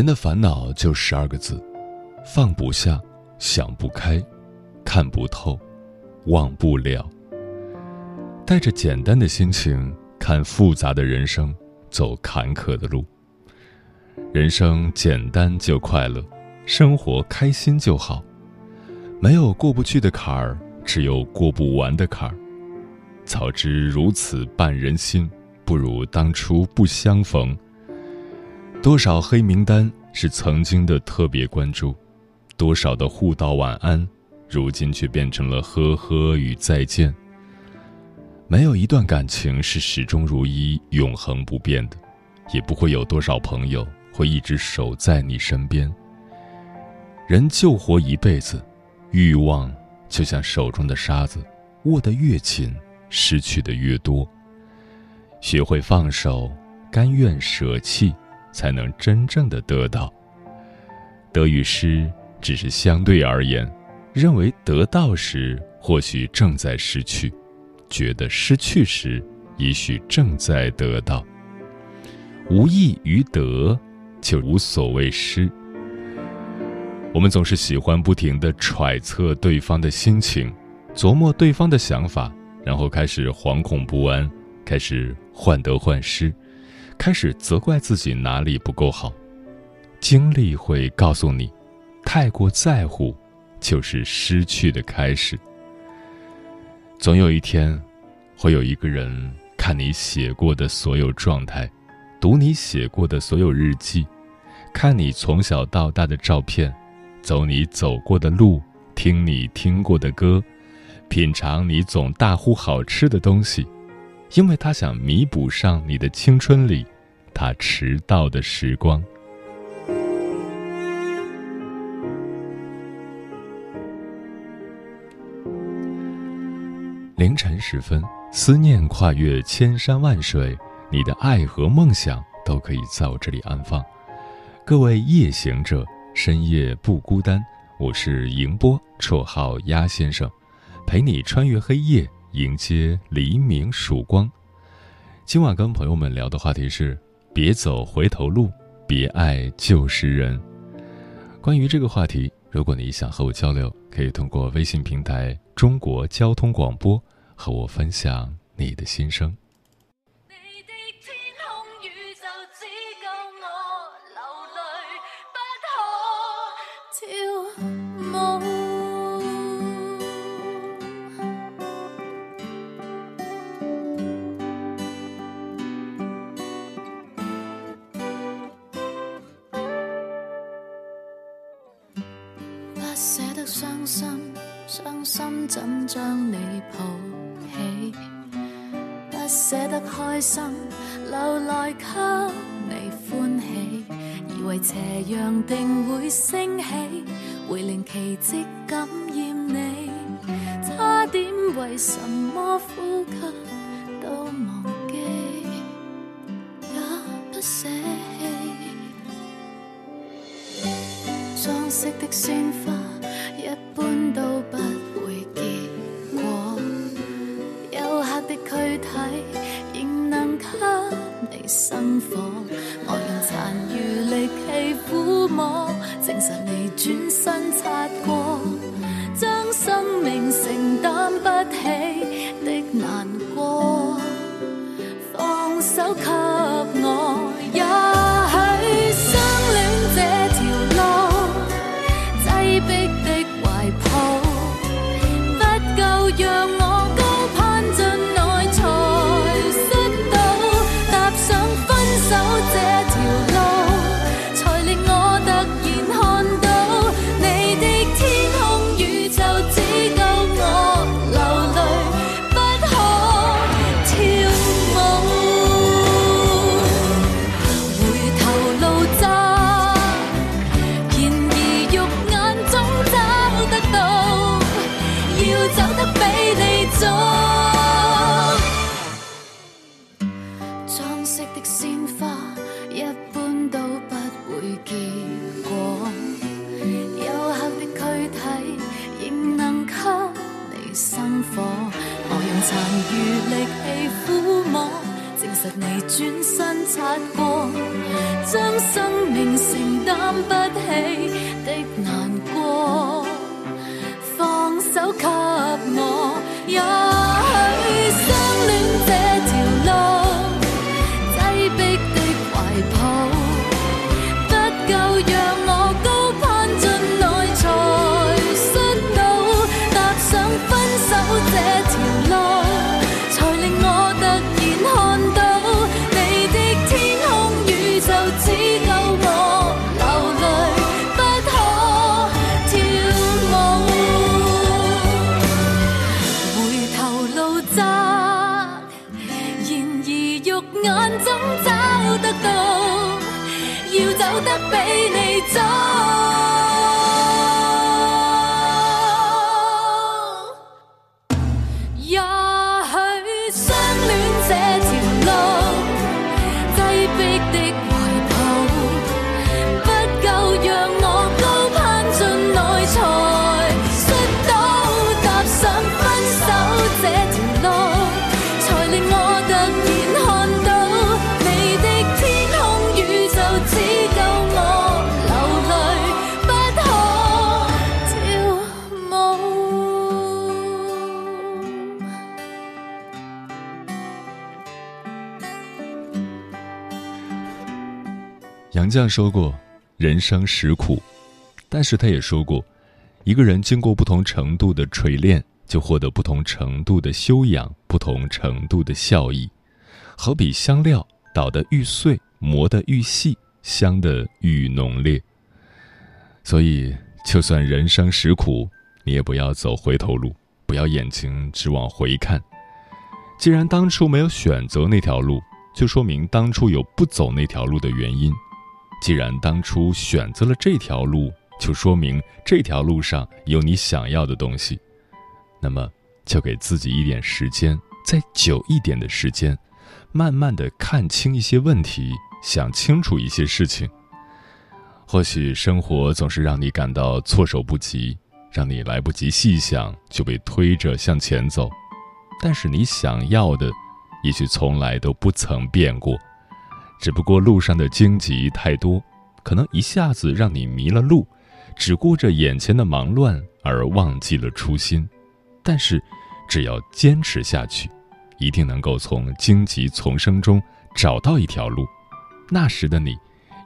人的烦恼就十二个字：放不下、想不开、看不透、忘不了。带着简单的心情看复杂的人生，走坎坷的路。人生简单就快乐，生活开心就好。没有过不去的坎儿，只有过不完的坎儿。早知如此绊人心，不如当初不相逢。多少黑名单是曾经的特别关注，多少的互道晚安，如今却变成了呵呵与再见。没有一段感情是始终如一、永恒不变的，也不会有多少朋友会一直守在你身边。人就活一辈子，欲望就像手中的沙子，握得越紧，失去的越多。学会放手，甘愿舍弃。才能真正的得到。得与失只是相对而言，认为得到时或许正在失去，觉得失去时也许正在得到。无益于得，就无所谓失。我们总是喜欢不停的揣测对方的心情，琢磨对方的想法，然后开始惶恐不安，开始患得患失。开始责怪自己哪里不够好，经历会告诉你，太过在乎，就是失去的开始。总有一天，会有一个人看你写过的所有状态，读你写过的所有日记，看你从小到大的照片，走你走过的路，听你听过的歌，品尝你总大呼好吃的东西。因为他想弥补上你的青春里，他迟到的时光。凌晨时分，思念跨越千山万水，你的爱和梦想都可以在我这里安放。各位夜行者，深夜不孤单。我是迎波，绰号鸭先生，陪你穿越黑夜。迎接黎明曙光。今晚跟朋友们聊的话题是：别走回头路，别爱旧时人。关于这个话题，如果你想和我交流，可以通过微信平台“中国交通广播”和我分享你的心声。舍得伤心，伤心怎将你抱起？不舍得开心，留来给你欢喜。以为斜阳定会升起，会令奇迹感染你。差点为什么呼吸摸，证实你转身擦过，将生命承担不起的难走。杨绛说过：“人生实苦。”但是他也说过，一个人经过不同程度的锤炼，就获得不同程度的修养，不同程度的效益。好比香料，捣得愈碎，磨得愈细，香得愈浓烈。所以，就算人生实苦，你也不要走回头路，不要眼睛只往回看。既然当初没有选择那条路，就说明当初有不走那条路的原因。既然当初选择了这条路，就说明这条路上有你想要的东西。那么，就给自己一点时间，再久一点的时间，慢慢的看清一些问题，想清楚一些事情。或许生活总是让你感到措手不及，让你来不及细想就被推着向前走。但是你想要的，也许从来都不曾变过。只不过路上的荆棘太多，可能一下子让你迷了路，只顾着眼前的忙乱而忘记了初心。但是，只要坚持下去，一定能够从荆棘丛生中找到一条路。那时的你，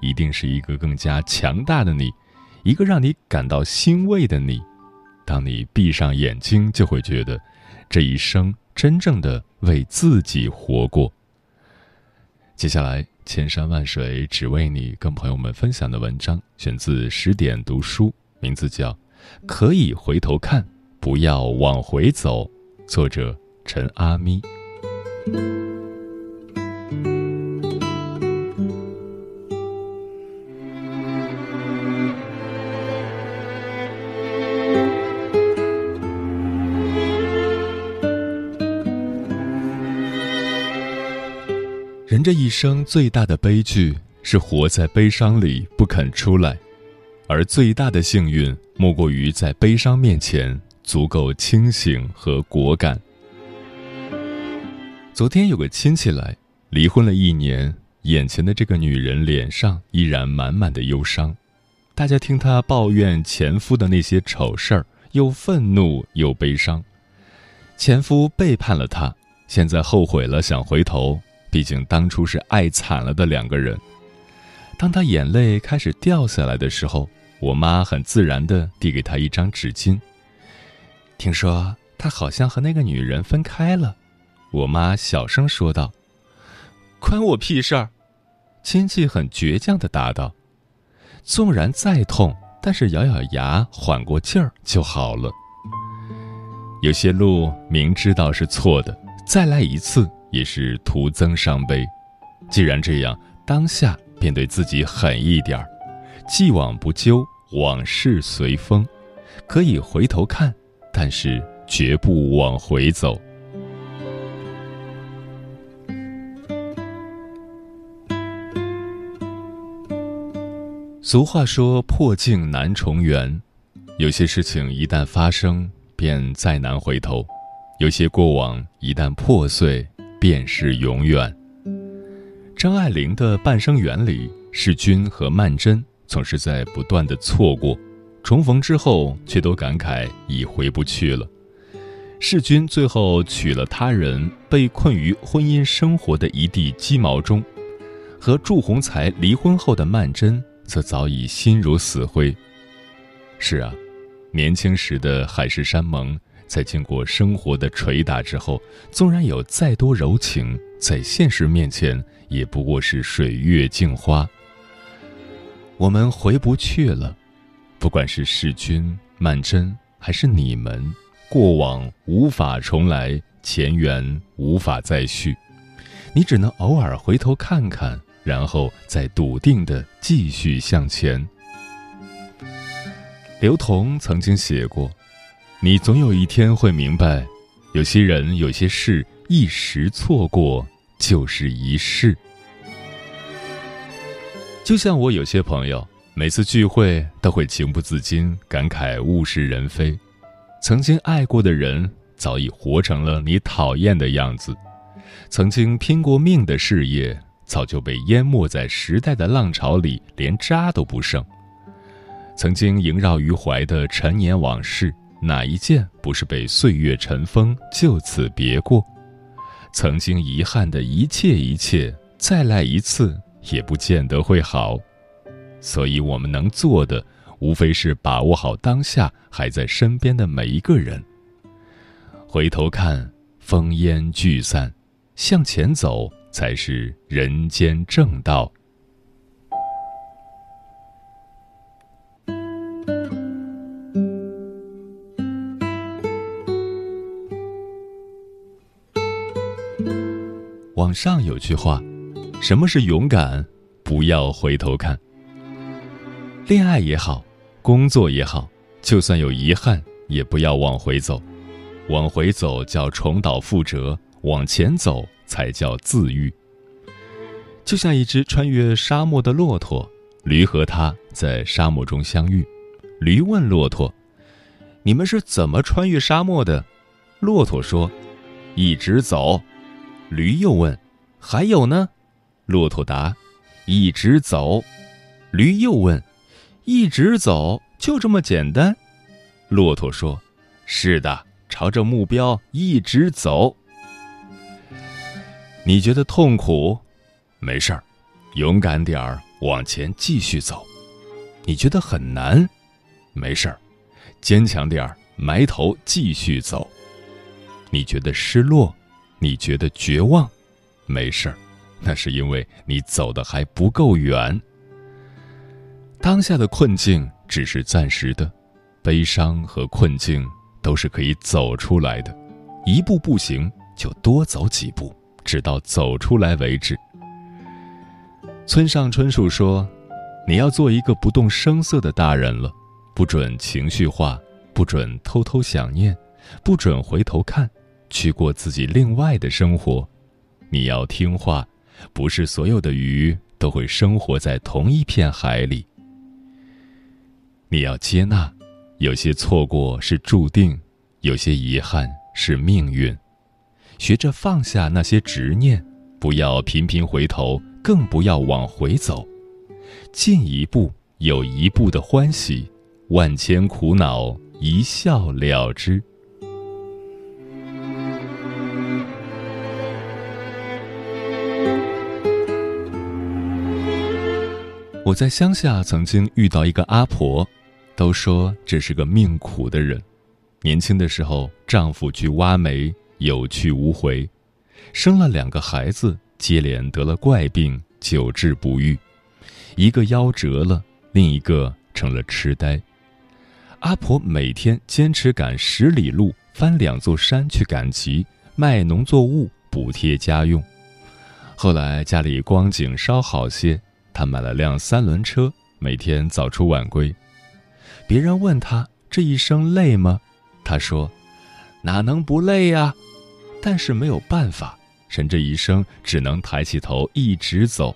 一定是一个更加强大的你，一个让你感到欣慰的你。当你闭上眼睛，就会觉得，这一生真正的为自己活过。接下来，千山万水只为你，跟朋友们分享的文章选自十点读书，名字叫《可以回头看，不要往回走》，作者陈阿咪。这一生最大的悲剧是活在悲伤里不肯出来，而最大的幸运莫过于在悲伤面前足够清醒和果敢。昨天有个亲戚来，离婚了一年，眼前的这个女人脸上依然满满的忧伤。大家听她抱怨前夫的那些丑事儿，又愤怒又悲伤。前夫背叛了她，现在后悔了，想回头。毕竟当初是爱惨了的两个人。当他眼泪开始掉下来的时候，我妈很自然地递给他一张纸巾。听说他好像和那个女人分开了，我妈小声说道：“关我屁事儿！”亲戚很倔强地答道：“纵然再痛，但是咬咬牙缓过劲儿就好了。有些路明知道是错的，再来一次也是徒增伤悲。既然这样，当下。”便对自己狠一点儿，既往不咎，往事随风，可以回头看，但是绝不往回走。俗话说：“破镜难重圆。”有些事情一旦发生，便再难回头；有些过往一旦破碎，便是永远。张爱玲的《半生缘》里，世钧和曼桢总是在不断的错过，重逢之后却都感慨已回不去了。世钧最后娶了他人，被困于婚姻生活的一地鸡毛中；和祝鸿才离婚后的曼桢则早已心如死灰。是啊，年轻时的海誓山盟，在经过生活的捶打之后，纵然有再多柔情，在现实面前。也不过是水月镜花。我们回不去了，不管是世君、曼桢，还是你们，过往无法重来，前缘无法再续，你只能偶尔回头看看，然后再笃定的继续向前。刘同曾经写过：“你总有一天会明白，有些人、有些事，一时错过。”就是一世。就像我有些朋友，每次聚会都会情不自禁感慨物是人非，曾经爱过的人早已活成了你讨厌的样子，曾经拼过命的事业早就被淹没在时代的浪潮里，连渣都不剩。曾经萦绕于怀的陈年往事，哪一件不是被岁月尘封，就此别过？曾经遗憾的一切一切，再来一次也不见得会好，所以我们能做的，无非是把握好当下还在身边的每一个人。回头看，烽烟聚散，向前走才是人间正道。网上有句话：“什么是勇敢？不要回头看。恋爱也好，工作也好，就算有遗憾，也不要往回走。往回走叫重蹈覆辙，往前走才叫自愈。就像一只穿越沙漠的骆驼，驴和它在沙漠中相遇。驴问骆驼：‘你们是怎么穿越沙漠的？’骆驼说：‘一直走。’”驴又问：“还有呢？”骆驼答：“一直走。”驴又问：“一直走，就这么简单？”骆驼说：“是的，朝着目标一直走。”你觉得痛苦？没事儿，勇敢点儿，往前继续走。你觉得很难？没事儿，坚强点儿，埋头继续走。你觉得失落？你觉得绝望，没事儿，那是因为你走的还不够远。当下的困境只是暂时的，悲伤和困境都是可以走出来的。一步不行，就多走几步，直到走出来为止。村上春树说：“你要做一个不动声色的大人了，不准情绪化，不准偷偷想念，不准回头看。”去过自己另外的生活，你要听话，不是所有的鱼都会生活在同一片海里。你要接纳，有些错过是注定，有些遗憾是命运。学着放下那些执念，不要频频回头，更不要往回走。进一步有一步的欢喜，万千苦恼一笑了之。我在乡下曾经遇到一个阿婆，都说这是个命苦的人。年轻的时候，丈夫去挖煤，有去无回，生了两个孩子，接连得了怪病，久治不愈，一个夭折了，另一个成了痴呆。阿婆每天坚持赶十里路，翻两座山去赶集，卖农作物补贴家用。后来家里光景稍好些，他买了辆三轮车，每天早出晚归。别人问他这一生累吗？他说：“哪能不累呀？但是没有办法，人这一生只能抬起头一直走。”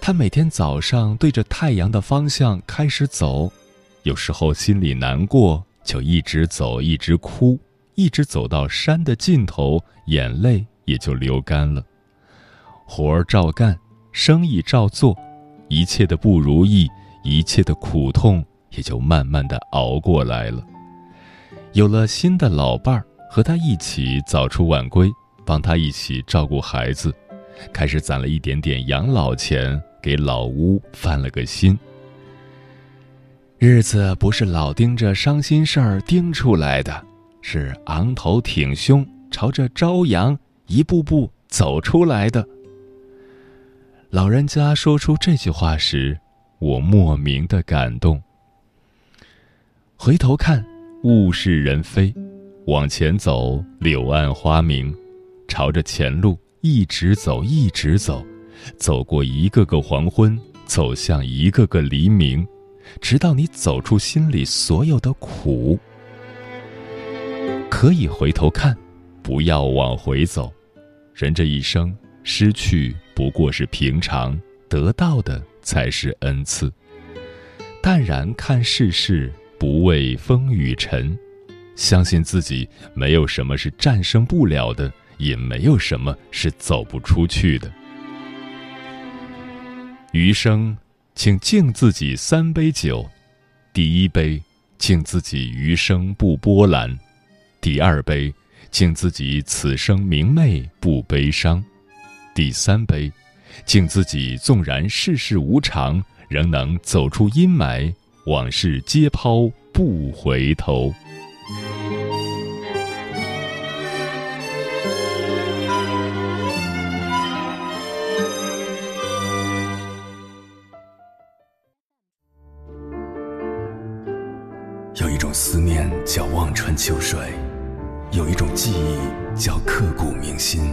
他每天早上对着太阳的方向开始走。有时候心里难过，就一直走，一直哭，一直走到山的尽头，眼泪也就流干了。活儿照干，生意照做，一切的不如意，一切的苦痛，也就慢慢的熬过来了。有了新的老伴儿，和他一起早出晚归，帮他一起照顾孩子，开始攒了一点点养老钱，给老屋翻了个新。日子不是老盯着伤心事儿盯出来的，是昂头挺胸，朝着朝阳一步步走出来的。老人家说出这句话时，我莫名的感动。回头看，物是人非，往前走，柳暗花明，朝着前路一直走，一直走，走过一个个黄昏，走向一个个黎明。直到你走出心里所有的苦，可以回头看，不要往回走。人这一生，失去不过是平常，得到的才是恩赐。淡然看世事，不畏风雨尘，相信自己，没有什么是战胜不了的，也没有什么是走不出去的。余生。请敬自己三杯酒，第一杯敬自己余生不波澜，第二杯敬自己此生明媚不悲伤，第三杯敬自己纵然世事无常，仍能走出阴霾，往事皆抛不回头。有一种思念叫望穿秋水，有一种记忆叫刻骨铭心，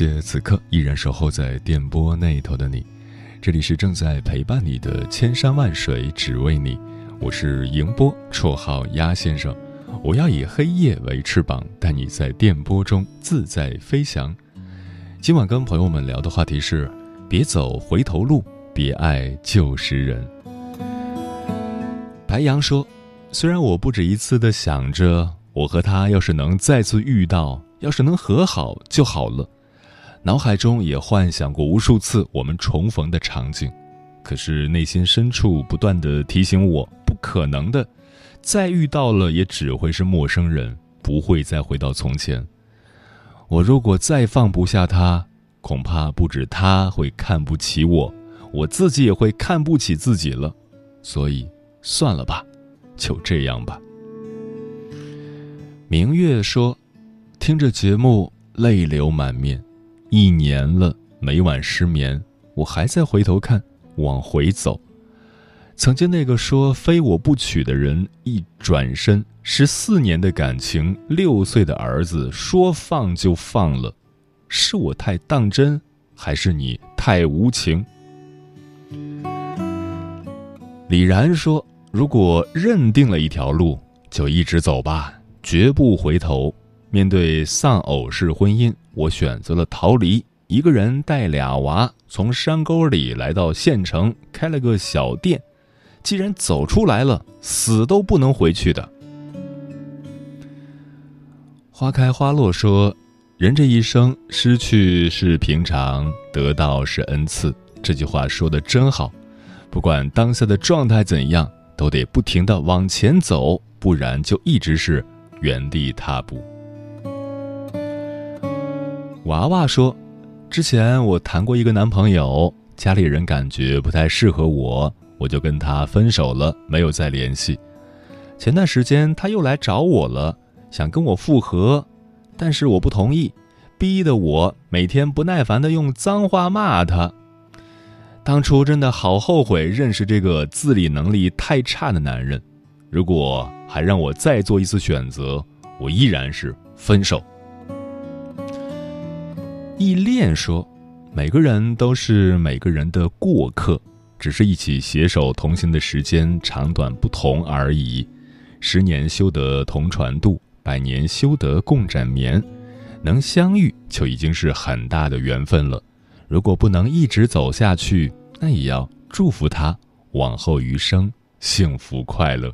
谢此刻依然守候在电波那头的你，这里是正在陪伴你的千山万水只为你，我是迎波，绰号鸭先生，我要以黑夜为翅膀，带你在电波中自在飞翔。今晚跟朋友们聊的话题是：别走回头路，别爱旧时人。白羊说：“虽然我不止一次的想着，我和他要是能再次遇到，要是能和好就好了。”脑海中也幻想过无数次我们重逢的场景，可是内心深处不断的提醒我，不可能的，再遇到了也只会是陌生人，不会再回到从前。我如果再放不下他，恐怕不止他会看不起我，我自己也会看不起自己了。所以，算了吧，就这样吧。明月说：“听着节目，泪流满面。”一年了，每晚失眠，我还在回头看，往回走。曾经那个说非我不娶的人，一转身，十四年的感情，六岁的儿子说放就放了，是我太当真，还是你太无情？李然说：“如果认定了一条路，就一直走吧，绝不回头。”面对丧偶式婚姻，我选择了逃离，一个人带俩娃，从山沟里来到县城，开了个小店，既然走出来了，死都不能回去的。花开花落说：“人这一生，失去是平常，得到是恩赐。”这句话说的真好。不管当下的状态怎样，都得不停的往前走，不然就一直是原地踏步。娃娃说：“之前我谈过一个男朋友，家里人感觉不太适合我，我就跟他分手了，没有再联系。前段时间他又来找我了。”想跟我复合，但是我不同意，逼得我每天不耐烦的用脏话骂他。当初真的好后悔认识这个自理能力太差的男人。如果还让我再做一次选择，我依然是分手。依恋说：“每个人都是每个人的过客，只是一起携手同行的时间长短不同而已。十年修得同船渡。”百年修得共枕眠，能相遇就已经是很大的缘分了。如果不能一直走下去，那也要祝福他往后余生幸福快乐。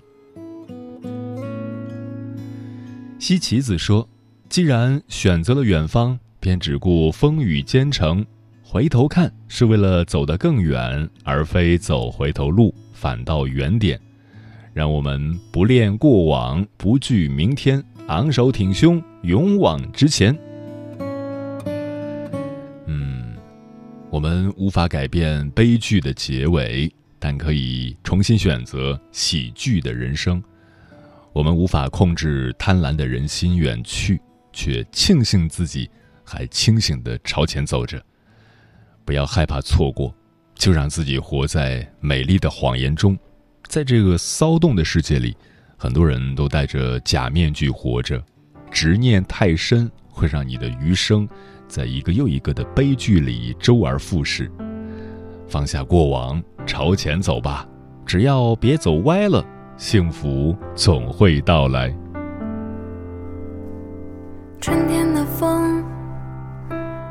西岐子说：“既然选择了远方，便只顾风雨兼程。回头看，是为了走得更远，而非走回头路，反到原点。让我们不恋过往，不惧明天。”昂首挺胸，勇往直前。嗯，我们无法改变悲剧的结尾，但可以重新选择喜剧的人生。我们无法控制贪婪的人心远去，却庆幸自己还清醒的朝前走着。不要害怕错过，就让自己活在美丽的谎言中，在这个骚动的世界里。很多人都戴着假面具活着，执念太深，会让你的余生在一个又一个的悲剧里周而复始。放下过往，朝前走吧，只要别走歪了，幸福总会到来。春天的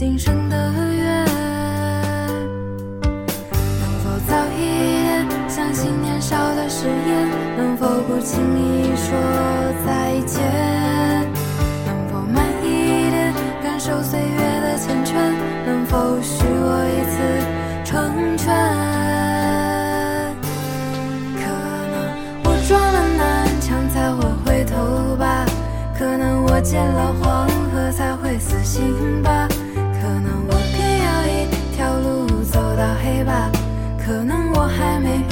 今生的缘。能否早一点相信年少的誓言？能否不轻易说再见？能否慢一点感受岁月的缱绻？能否许我一次成全？可能我撞了南墙才会回头吧可能我见了黄河才会死心吧。我还没